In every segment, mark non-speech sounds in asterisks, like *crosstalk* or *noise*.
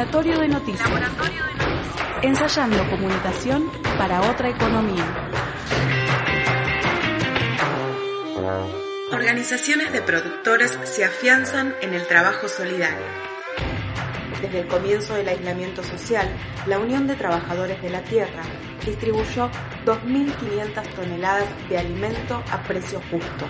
Laboratorio de Noticias. Ensayando comunicación para otra economía. Organizaciones de productores se afianzan en el trabajo solidario. Desde el comienzo del aislamiento social, la Unión de Trabajadores de la Tierra distribuyó 2.500 toneladas de alimento a precio justo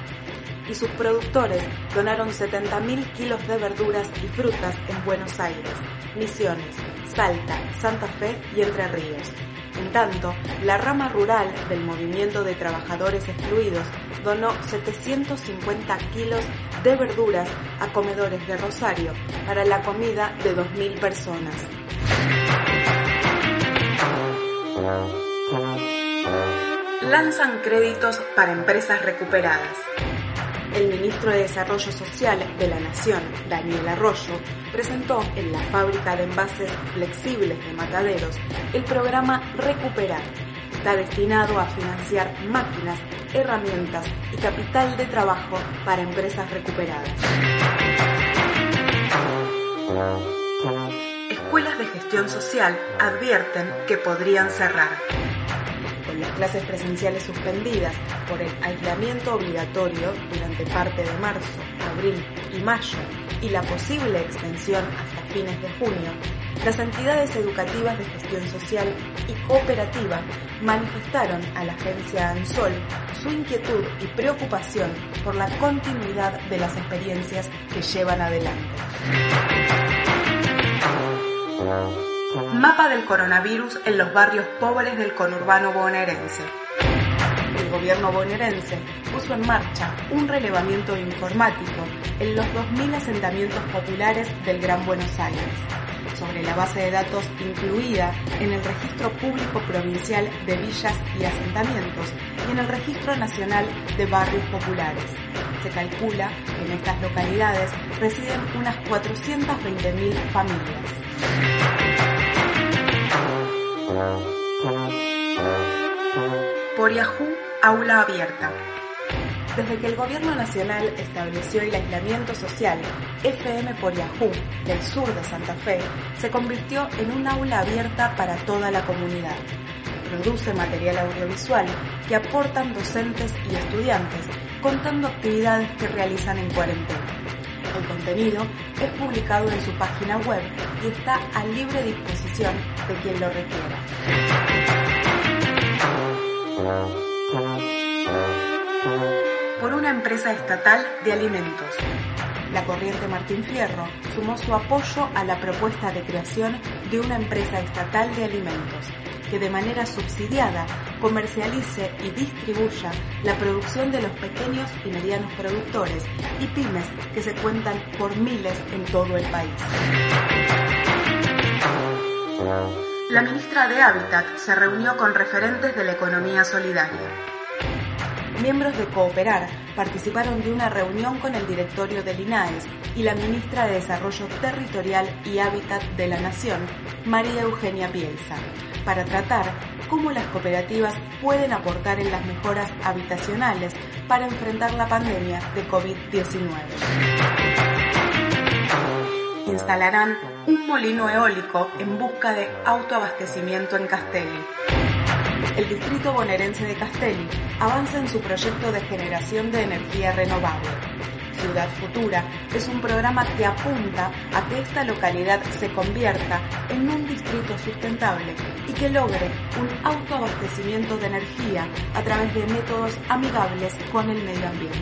y sus productores donaron 70.000 kilos de verduras y frutas en Buenos Aires, Misiones, Salta, Santa Fe y Entre Ríos. En tanto, la rama rural del Movimiento de Trabajadores Excluidos donó 750 kilos de verduras a comedores de Rosario para la comida de 2.000 personas. Lanzan créditos para empresas recuperadas. El ministro de Desarrollo Social de la Nación, Daniel Arroyo, presentó en la fábrica de envases flexibles de Mataderos el programa Recuperar. Está destinado a financiar máquinas, herramientas y capital de trabajo para empresas recuperadas. Escuelas de gestión social advierten que podrían cerrar las clases presenciales suspendidas por el aislamiento obligatorio durante parte de marzo, abril y mayo y la posible extensión hasta fines de junio, las entidades educativas de gestión social y cooperativa manifestaron a la agencia ANSOL su inquietud y preocupación por la continuidad de las experiencias que llevan adelante. Mapa del coronavirus en los barrios pobres del conurbano bonaerense. El gobierno bonaerense puso en marcha un relevamiento informático en los 2.000 asentamientos populares del Gran Buenos Aires, sobre la base de datos incluida en el Registro Público Provincial de Villas y Asentamientos y en el Registro Nacional de Barrios Populares. Se calcula que en estas localidades residen unas 420.000 familias. Por Yahoo, aula abierta. Desde que el Gobierno Nacional estableció el aislamiento social, FM por Yahoo del sur de Santa Fe se convirtió en un aula abierta para toda la comunidad. Produce material audiovisual que aportan docentes y estudiantes contando actividades que realizan en cuarentena. El contenido es publicado en su página web y está a libre disposición de quien lo requiera. Por una empresa estatal de alimentos. La Corriente Martín Fierro sumó su apoyo a la propuesta de creación de una empresa estatal de alimentos que de manera subsidiada comercialice y distribuya la producción de los pequeños y medianos productores y pymes que se cuentan por miles en todo el país. La ministra de Hábitat se reunió con referentes de la economía solidaria miembros de Cooperar participaron de una reunión con el directorio del INAES y la ministra de Desarrollo Territorial y Hábitat de la Nación, María Eugenia Bielsa, para tratar cómo las cooperativas pueden aportar en las mejoras habitacionales para enfrentar la pandemia de COVID-19. Instalarán un molino eólico en busca de autoabastecimiento en Castelli el distrito bonaerense de Castelli avanza en su proyecto de generación de energía renovable. Ciudad Futura es un programa que apunta a que esta localidad se convierta en un distrito sustentable y que logre un autoabastecimiento de energía a través de métodos amigables con el medio ambiente.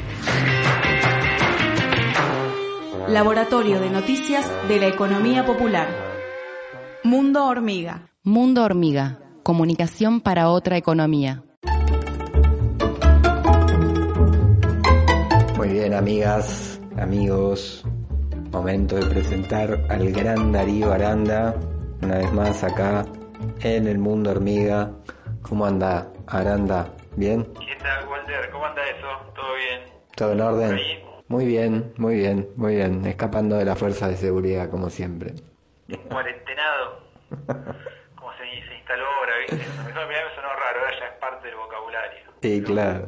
Laboratorio de Noticias de la Economía Popular. Mundo Hormiga. Mundo Hormiga comunicación para otra economía. Muy bien, amigas, amigos, momento de presentar al gran Darío Aranda, una vez más acá en el mundo hormiga. ¿Cómo anda, Aranda? ¿Bien? ¿Qué tal, Walter? ¿Cómo anda eso? ¿Todo bien? ¿Todo en orden? Muy bien, muy bien, muy bien. Escapando de la fuerza de seguridad, como siempre. Cuarentenado. *laughs* me sonó raro, ya es parte del vocabulario. Sí, claro.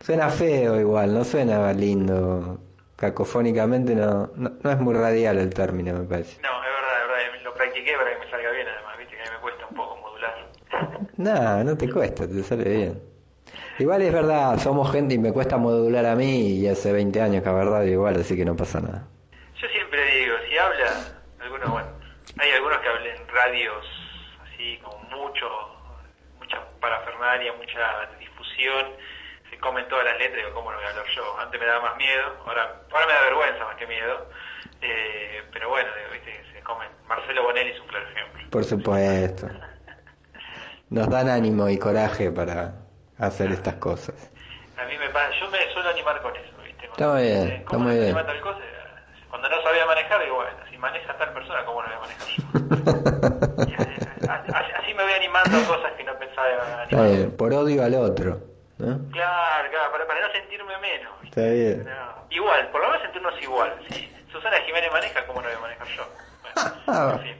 Suena feo igual, no suena lindo. Cacofónicamente no, no, es muy radial el término, me parece. No, es verdad, es verdad. Lo practiqué para que me salga bien, además, viste que a mí me cuesta un poco modular. *laughs* No, no te cuesta, te sale bien. Igual es verdad, somos gente y me cuesta modular a mí y hace 20 años que a verdad igual, así que no pasa nada. Yo siempre digo, si habla, algunos, bueno, hay algunos que hablan en radios así, con mucho, parafernalia, mucha difusión, se comen todas las letras, digo, ¿cómo no voy a hablar yo? Antes me daba más miedo, ahora, ahora me da vergüenza más que miedo, eh, pero bueno, digo, viste se comen. Marcelo Bonelli es un claro ejemplo. Por supuesto. Nos dan ánimo y coraje para hacer estas cosas. A mí me pasa, yo me suelo animar con eso, ¿viste? Está Cuando muy me bien, está ¿cómo muy bien. cosa? Cuando no sabía manejar, digo, bueno, si maneja tal persona, ¿cómo no voy a manejar yo? *laughs* Y así, así- así me voy animando a cosas que no pensaba Está animar. bien, por odio al otro. ¿no? Claro, claro, para, para no sentirme menos. Está bien. No, Igual, por lo menos sentirnos igual. Si Susana Jiménez maneja, ¿cómo no voy a manejar yo? Bueno, en fin.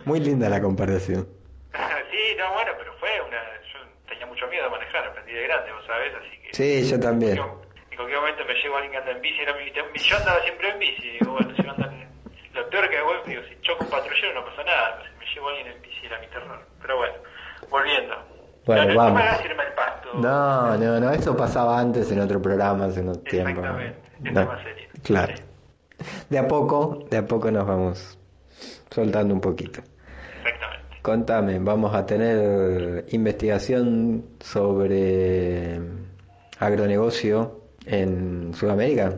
*laughs* Muy linda la comparación. *laughs* Sí, no, bueno, pero fue una... Yo tenía mucho miedo de manejar, aprendí de grande, vos sabés, así que... Sí, yo también. En cualquier momento me llevo a alguien que anda en bici, era mi, mi- yo andaba siempre en bici, digo, bueno, si andan, lo peor que hago, digo, si choco un patrullero no pasa nada, pero si me llevo a alguien en bici era mi terror. Pero bueno, volviendo. Bueno, no, no, vamos. No irme al pasto. No, no, no, eso pasaba antes en otro programa hace unos tiempos. Exactamente, es No, más serio. Claro. Sí. De a poco, de a poco nos vamos soltando un poquito. Exactamente. Contame, vamos a tener investigación sobre agronegocio en Sudamérica.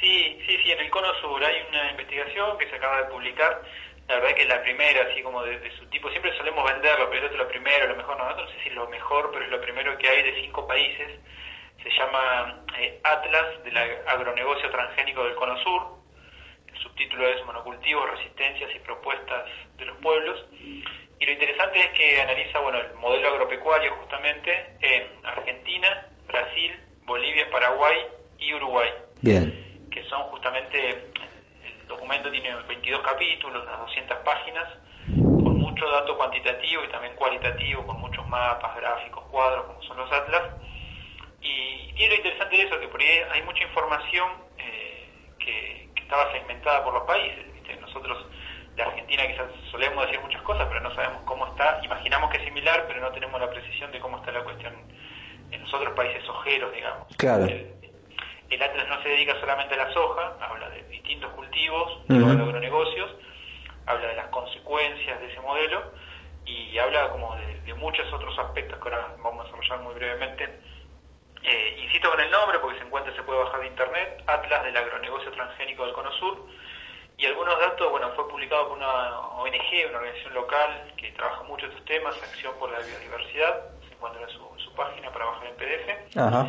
Sí, sí, sí, en el Cono Sur hay una investigación que se acaba de publicar. La verdad que es la primera, así como de, de su tipo. Siempre solemos venderlo, pero esto es lo primero, lo mejor. No, no sé si es lo mejor, pero es lo primero que hay de cinco países. Se llama eh, Atlas del ag- agronegocio transgénico del Cono Sur. El subtítulo es Monocultivos, Resistencias y Propuestas de los Pueblos. Y lo interesante es que analiza bueno, el modelo agropecuario justamente en Argentina, Brasil, Bolivia, Paraguay y Uruguay Bien, que son justamente, el documento tiene 22 capítulos, unas 200 páginas, con mucho dato cuantitativo y también cualitativo, con muchos mapas, gráficos, cuadros, como son los atlas. Y lo interesante de eso, que por ahí hay mucha información eh, que, que estaba segmentada por los países. ¿viste? Nosotros de Argentina quizás solemos decir muchas cosas, pero no sabemos cómo está. Imaginamos que es similar, pero no tenemos la precisión de cómo está la cuestión en los otros países ojeros, digamos. Claro. El- el Atlas no se dedica solamente a la soja, habla de cultivos, Ujú. de agronegocios, habla de las consecuencias de ese modelo y habla como de, de muchos otros aspectos que ahora vamos a desarrollar muy brevemente. Eh, insisto con el nombre porque se encuentra, se puede bajar de internet, Atlas del agronegocio transgénico del Cono Sur. Y algunos datos, bueno, fue publicado por una ONG, una organización local que trabaja mucho estos temas, Acción por la Biodiversidad, se encuentra en su, su página para bajar en PDF ajá,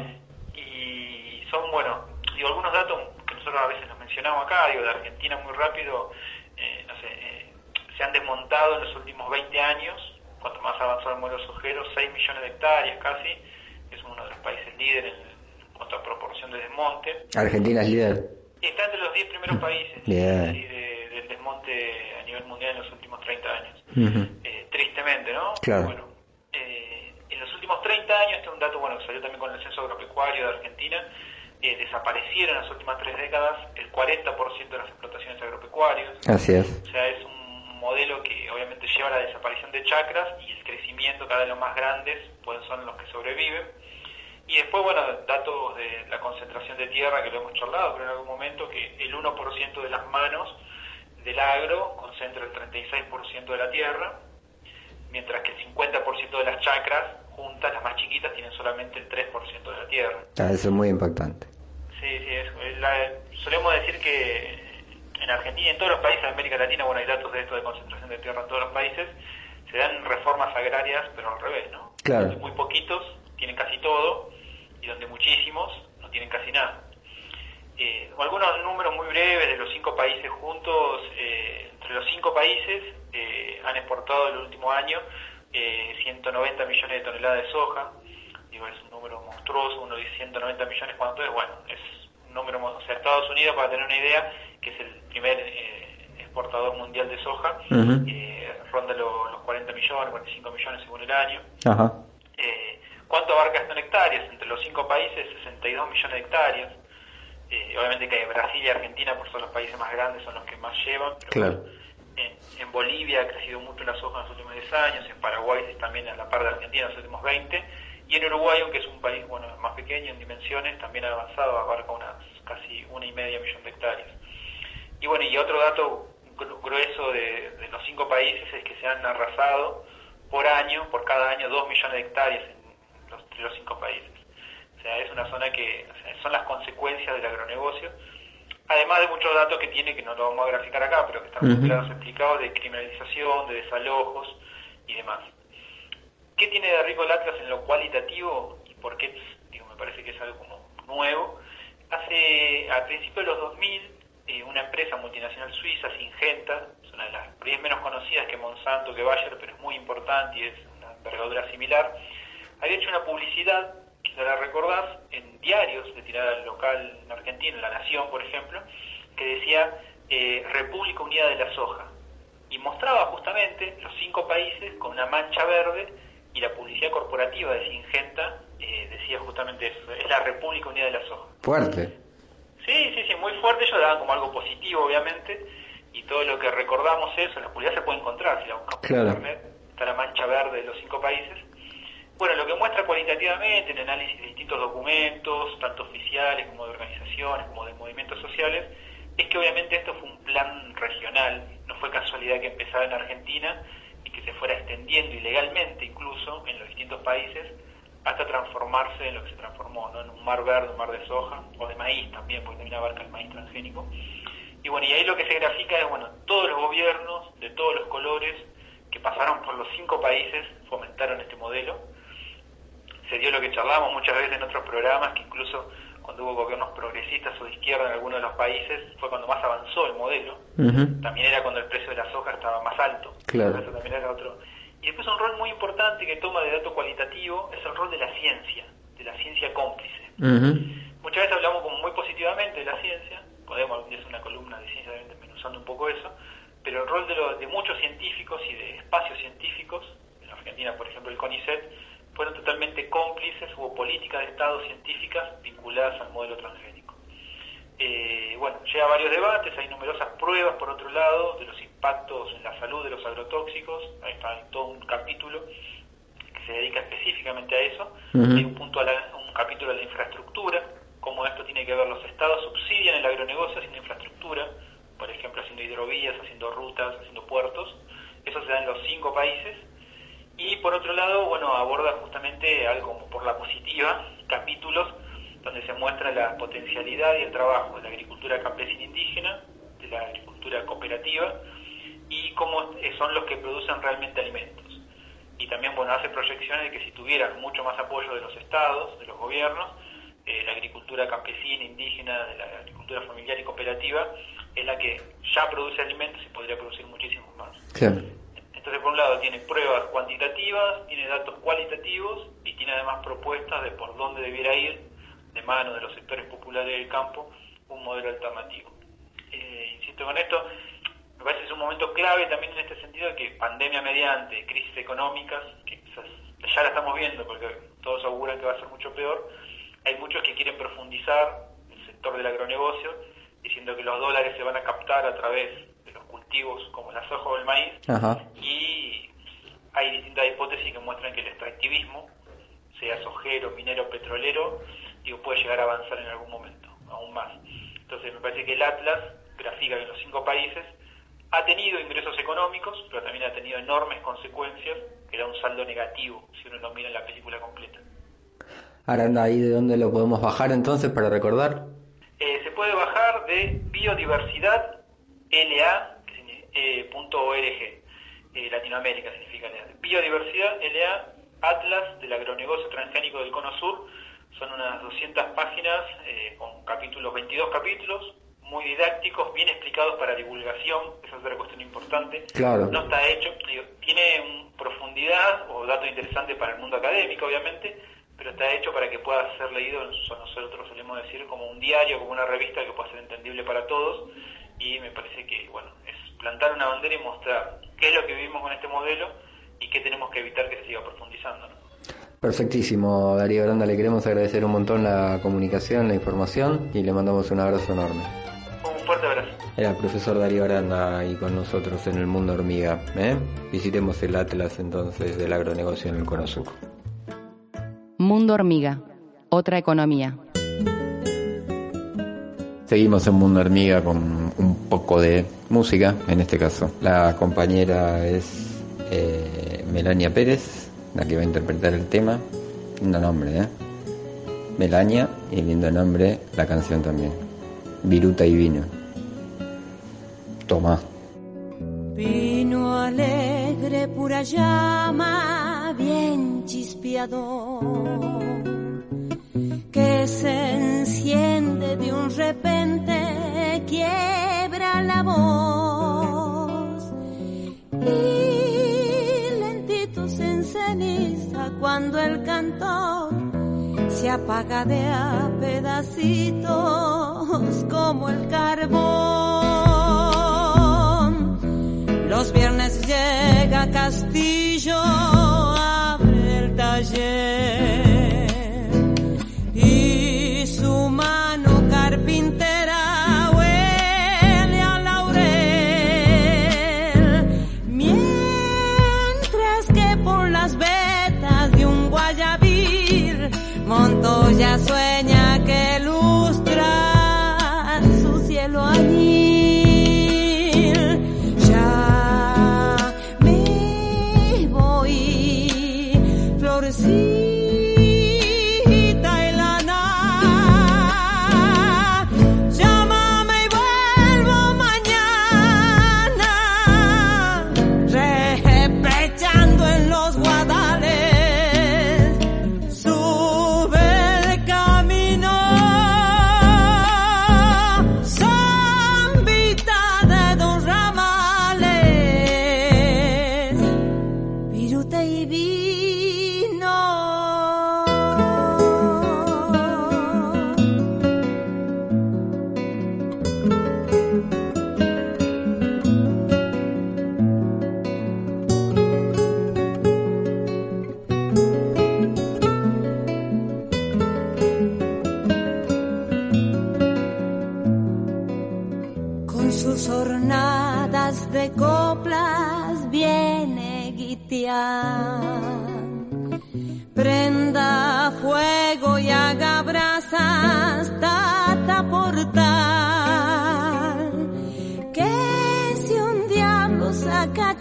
y son, bueno, digo, algunos datos nosotros a veces los mencionamos acá, digo, de Argentina muy rápido, eh, no sé, eh, se han desmontado en los últimos 20 años, cuanto más avanzado el modelo sojero, 6 millones de hectáreas casi, es uno de los países líderes en, cuanto a proporción de desmonte. Argentina es líder. Está entre los 10 primeros países sí, de- del desmonte a nivel mundial en los últimos 30 años. Eh, tristemente, ¿no? Claro. Bueno, eh, en los últimos 30 años, este es un dato bueno que salió también con el censo agropecuario de Argentina, eh, desaparecieron en las últimas tres décadas el 40% de las explotaciones agropecuarias. Así es. O sea, es un modelo que obviamente lleva a la desaparición de chacras y el crecimiento cada vez los más grandes pues son los que sobreviven. Y después, bueno, datos de la concentración de tierra que lo hemos charlado, pero en algún momento que el 1% de las manos del agro concentra el 36% de la tierra, mientras que el 50% de las chacras juntas, las más chiquitas, tienen solamente el 3% de la tierra. Ah, eso es muy impactante. Sí, sí, es, la- solemos decir que en Argentina y en todos los países de América Latina, bueno, hay datos de esto de concentración de tierra en todos los países, se dan reformas agrarias, pero al revés, ¿no? Claro. Donde muy poquitos tienen casi todo y donde muchísimos no tienen casi nada. Eh, algunos números muy breves de los cinco países juntos, eh, entre los cinco países eh, han exportado el último año eh, 190 millones de toneladas de soja, digo, es un número monstruoso, uno dice 190 millones, ¿cuánto es? Bueno, es un número, o sea, Estados Unidos, para tener una idea, que es el primer eh, exportador mundial de soja, eh, ronda lo- los 40 millones, 45 millones según el año. Ajá. Eh, ¿Cuánto abarca esto en hectáreas? Entre los cinco países, 62 millones de hectáreas. Eh, obviamente que Brasil y Argentina, por ser los países más grandes, son los que más llevan. Pero Claro. En, En Bolivia ha crecido mucho la soja en los últimos 10 años, en Paraguay también a la par de Argentina en los últimos 20, y en Uruguay, aunque es un país bueno más pequeño en dimensiones, también ha avanzado, abarca unas casi una y media millón de hectáreas. Y bueno, y otro dato grueso de, de los cinco países es que se han arrasado por año, por cada año, dos millones de hectáreas en los, los cinco países. O sea, es una zona que son las consecuencias del agronegocio, además de muchos datos que tiene, que no lo vamos a graficar acá, pero que están muy claros explicados, de criminalización, de desalojos y demás. ¿Qué tiene de rico el Atlas en lo cualitativo y por qué me parece que es algo como nuevo? Hace, al principio de los 2000, eh, una empresa multinacional suiza, Singenta, es una de las menos conocidas que Monsanto, que Bayer, pero es muy importante y es una envergadura similar, había hecho una publicidad, que la recordás, en diarios de tirada local en Argentina, en La Nación, por ejemplo, que decía eh, República Unida de la Soja. Y mostraba justamente los cinco países con una mancha verde y la publicidad corporativa de Singenta eh, decía justamente eso, es la República Unida de la Soja. Fuerte. Sí, sí, sí, muy fuerte, ellos daban como algo positivo, obviamente, y todo lo que recordamos eso, la publicidad se puede encontrar, si la buscamos en internet, está la mancha verde de los cinco países. Bueno, lo que muestra cualitativamente en análisis de distintos documentos, tanto oficiales como de organizaciones, como de movimientos sociales, es que obviamente esto fue un plan regional, no fue casualidad que empezara en Argentina que se fuera extendiendo ilegalmente incluso en los distintos países hasta transformarse en lo que se transformó, ¿no? en un mar verde, un mar de soja, o de maíz también, porque también abarca el maíz transgénico. Y bueno, y ahí lo que se grafica es, bueno, todos los gobiernos de todos los colores que pasaron por los cinco países fomentaron este modelo. Se dio lo que charlamos muchas veces en otros programas, que incluso cuando hubo gobiernos progresistas o de izquierda en algunos de los países, fue cuando más avanzó el modelo. También era cuando el precio de la soja estaba más alto. Claro. Eso también era otro. Y después un rol muy importante que toma de dato cualitativo es el rol de la ciencia, de la ciencia cómplice. Muchas veces hablamos como muy positivamente de la ciencia, podemos algún día hacer una columna de ciencia desmenuzando un poco eso, pero el rol de, de muchos científicos y de espacios científicos, en Argentina por ejemplo el CONICET, fueron totalmente cómplices, hubo políticas de Estado científicas vinculadas al modelo transgénico. Eh, bueno, lleva varios debates, hay numerosas pruebas por otro lado de los impactos en la salud de los agrotóxicos, ahí está todo un capítulo que se dedica específicamente a eso, hay un, punto a un capítulo de la infraestructura, cómo esto tiene que ver, los estados subsidian el agronegocio haciendo infraestructura, por ejemplo haciendo hidrovías, haciendo rutas, haciendo puertos, eso se da en los cinco países, y por otro lado, bueno, aborda justamente algo por la positiva, capítulos donde se muestra la potencialidad y el trabajo de la agricultura campesina indígena, de la agricultura cooperativa, y cómo son los que producen realmente alimentos. Y también, bueno, hace proyecciones de que si tuvieran mucho más apoyo de los estados, de los gobiernos, eh, la agricultura campesina, indígena, de la agricultura familiar y cooperativa, es la que ya produce alimentos y podría producir muchísimos más. Entonces, por un lado, tiene pruebas cuantitativas, tiene datos cualitativos y tiene además propuestas de por dónde debiera ir, de mano de los sectores populares del campo, un modelo alternativo. Eh, insisto con esto, me parece que es un momento clave también en este sentido que pandemia mediante, crisis económicas, que ya la estamos viendo porque todos auguran que va a ser mucho peor, hay muchos que quieren profundizar el sector del agronegocio, diciendo que los dólares se van a captar a través cultivos como la soja o el maíz y hay distintas hipótesis que muestran que el extractivismo, sea sojero, minero, petrolero, digo, puede llegar a avanzar en algún momento, aún más. Entonces me parece que el Atlas grafica que en los cinco países ha tenido ingresos económicos, pero también ha tenido enormes consecuencias, que da un saldo negativo si uno lo mira en la película completa. Aranda, ¿ahí de dónde lo podemos bajar entonces para recordar? Eh, se puede bajar de biodiversidad LA eh, .org, eh, Latinoamérica significa Biodiversidad LA Atlas del agronegocio transgénico del Cono Sur. Son unas 200 páginas eh, con capítulos, 22 capítulos, muy didácticos, bien explicados para divulgación, esa es otra cuestión importante. Claro. No está hecho, tiene profundidad o dato interesante para el mundo académico, obviamente, pero está hecho para que pueda ser leído, nosotros solemos decir, como un diario, como una revista que pueda ser entendible para todos, y me parece que, bueno, es plantar una bandera y mostrar qué es lo que vivimos con este modelo y qué tenemos que evitar que se siga profundizando. Perfectísimo, Darío Aranda, le queremos agradecer un montón la comunicación, la información y le mandamos un abrazo enorme. Un fuerte abrazo. Era el profesor Darío Aranda ahí con nosotros en el mundo hormiga. ¿eh? Visitemos el Atlas entonces del agronegocio en el Cono. Mundo hormiga, otra economía. Seguimos en Mundo Hormiga con un poco de música, en este caso. La compañera es eh, Melania Pérez, la que va a interpretar el tema. Lindo nombre, ¿eh? Melania y lindo nombre la canción también. Viruta y vino. Toma. Vino alegre, pura llama, bien chispeador de un repente, quiebra la voz y lentito se enceniza cuando el cantor se apaga de a pedacitos como el carbón. Los viernes llega Castillo,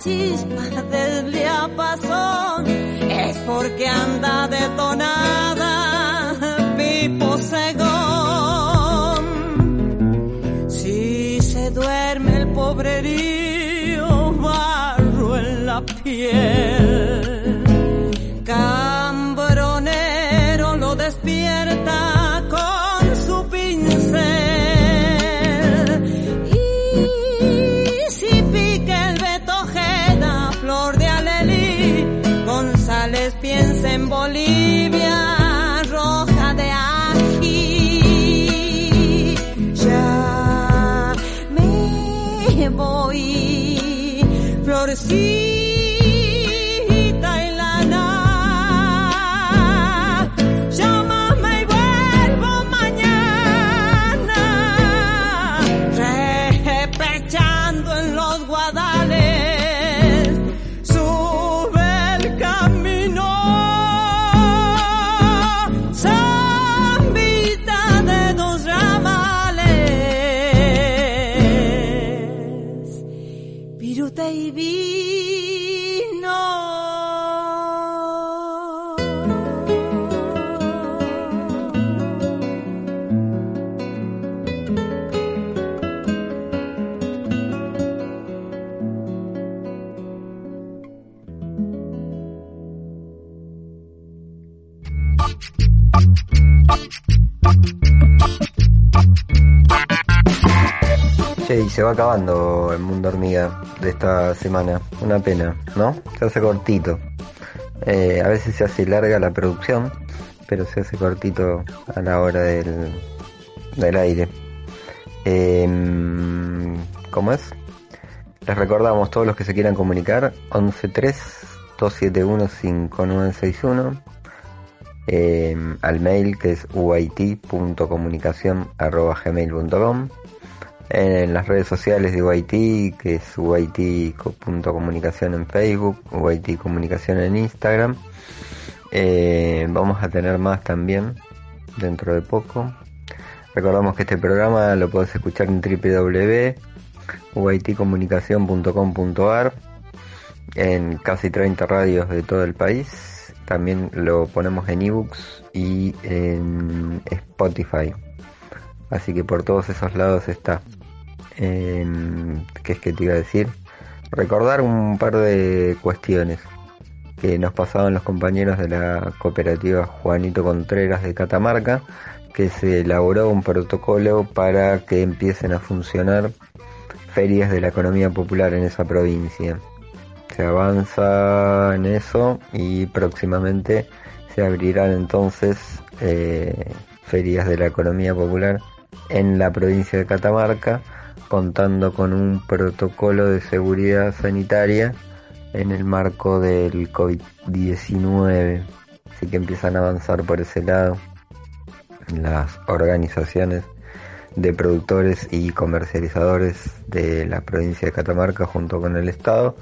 chispa del diapasón, es porque anda detonada, me voy, florecita. Y se va acabando el mundo hormiga de esta semana. Una pena, ¿no? Se hace cortito. Eh, a veces se hace larga la producción, pero se hace cortito a la hora del, del aire. Em, ¿Cómo es? Les recordamos todos los que se quieran comunicar 113-271-5961 eh, al mail que es uit.comunicación.gmail.com en las redes sociales de UIT, que es UIT.comunicación en Facebook, UIT Comunicación en Instagram. Eh, vamos a tener más también dentro de poco. Recordamos que este programa lo puedes escuchar en www.uitcomunicación.com.ar en casi 30 radios de todo el país. También lo ponemos en ebooks y en Spotify. Así que por todos esos lados está. ¿Qué es que te iba a decir? Recordar un par de cuestiones que nos pasaban los compañeros de la cooperativa Juanito Contreras de Catamarca que se elaboró un protocolo para que empiecen a funcionar ferias de la economía popular en esa provincia. Se avanza en eso y próximamente se abrirán entonces eh, ferias de la economía popular en la provincia de Catamarca, contando con un protocolo de seguridad sanitaria en el marco del COVID-19. Así que empiezan a avanzar por ese lado las organizaciones de productores y comercializadores de la provincia de Catamarca junto con el Estado,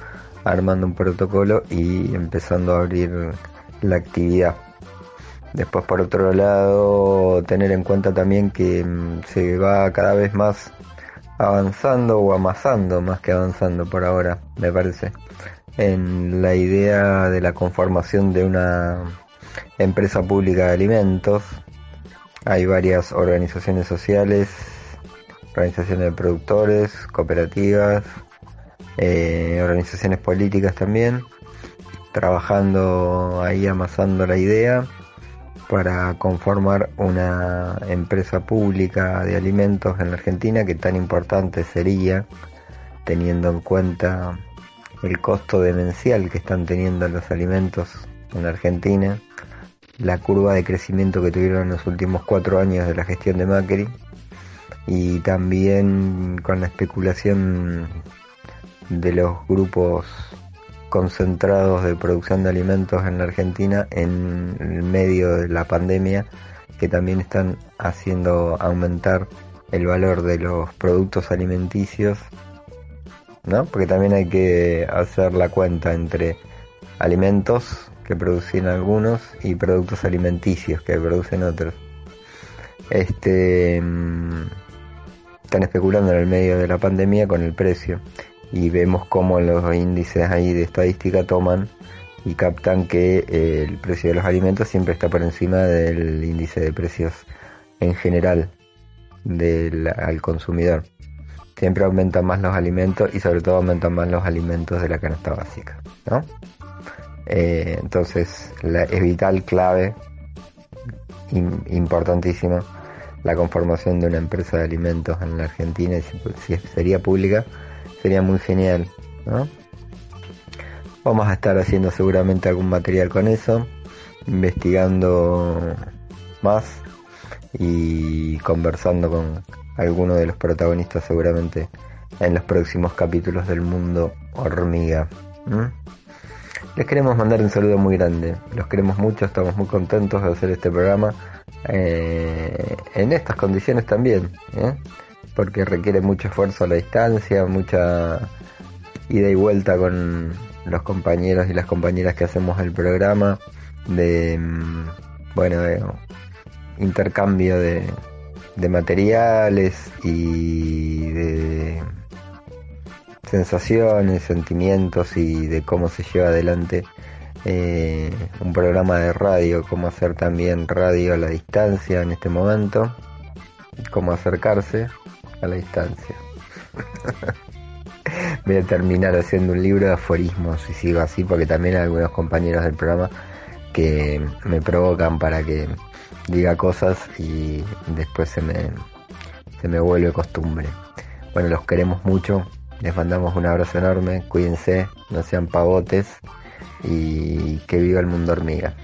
armando un protocolo y empezando a abrir la actividad. Después por otro lado, tener en cuenta también que mm, se va cada vez más avanzando o amasando, más que avanzando por ahora, me parece, en la idea de la conformación de una empresa pública de alimentos, hay varias organizaciones sociales, organizaciones de productores, cooperativas, eh, organizaciones políticas también, trabajando ahí amasando la idea para conformar una empresa pública de alimentos en la Argentina que tan importante sería teniendo en cuenta el costo demencial que están teniendo los alimentos en la Argentina la curva de crecimiento que tuvieron en los últimos cuatro años de la gestión de Macri y también con la especulación de los grupos concentrados de producción de alimentos en la Argentina en el medio de la pandemia que también están haciendo aumentar el valor de los productos alimenticios, ¿no? Porque también hay que hacer la cuenta entre alimentos que producen algunos y productos alimenticios que producen otros. Este mm, están especulando en el medio de la pandemia con el precio y vemos cómo los índices ahí de estadística toman y captan que eh, el precio de los alimentos siempre está por encima del índice de precios en general del al consumidor. Siempre aumentan más los alimentos y sobre todo aumentan más los alimentos de la canasta básica, ¿no? Eh, entonces es vital, clave, importantísimo la conformación de una empresa de alimentos en la Argentina si, sería pública sería muy genial. Vamos a estar haciendo seguramente algún material con eso, investigando más y conversando con algunos de los protagonistas seguramente en los próximos capítulos del mundo hormiga. Les queremos mandar un saludo muy grande. Los queremos mucho, estamos muy contentos de hacer este programa eh, en estas condiciones también, ¿eh? Porque requiere mucho esfuerzo a la distancia, mucha ida y vuelta con los compañeros y las compañeras que hacemos el programa, de mm, bueno, de intercambio de, materiales y de sensaciones, sentimientos y de cómo se lleva adelante eh, un programa de radio, cómo hacer también radio a la distancia en este momento, cómo acercarse a la distancia. *laughs* Voy a terminar haciendo un libro de aforismos y sigo así porque también hay algunos compañeros del programa que me provocan para que diga cosas y después se me, se me vuelve costumbre. Bueno, los queremos mucho, les mandamos un abrazo enorme, cuídense, no sean pavotes y que viva el mundo hormiga.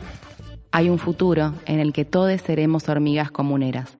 Hay un futuro en el que todos seremos hormigas comuneras.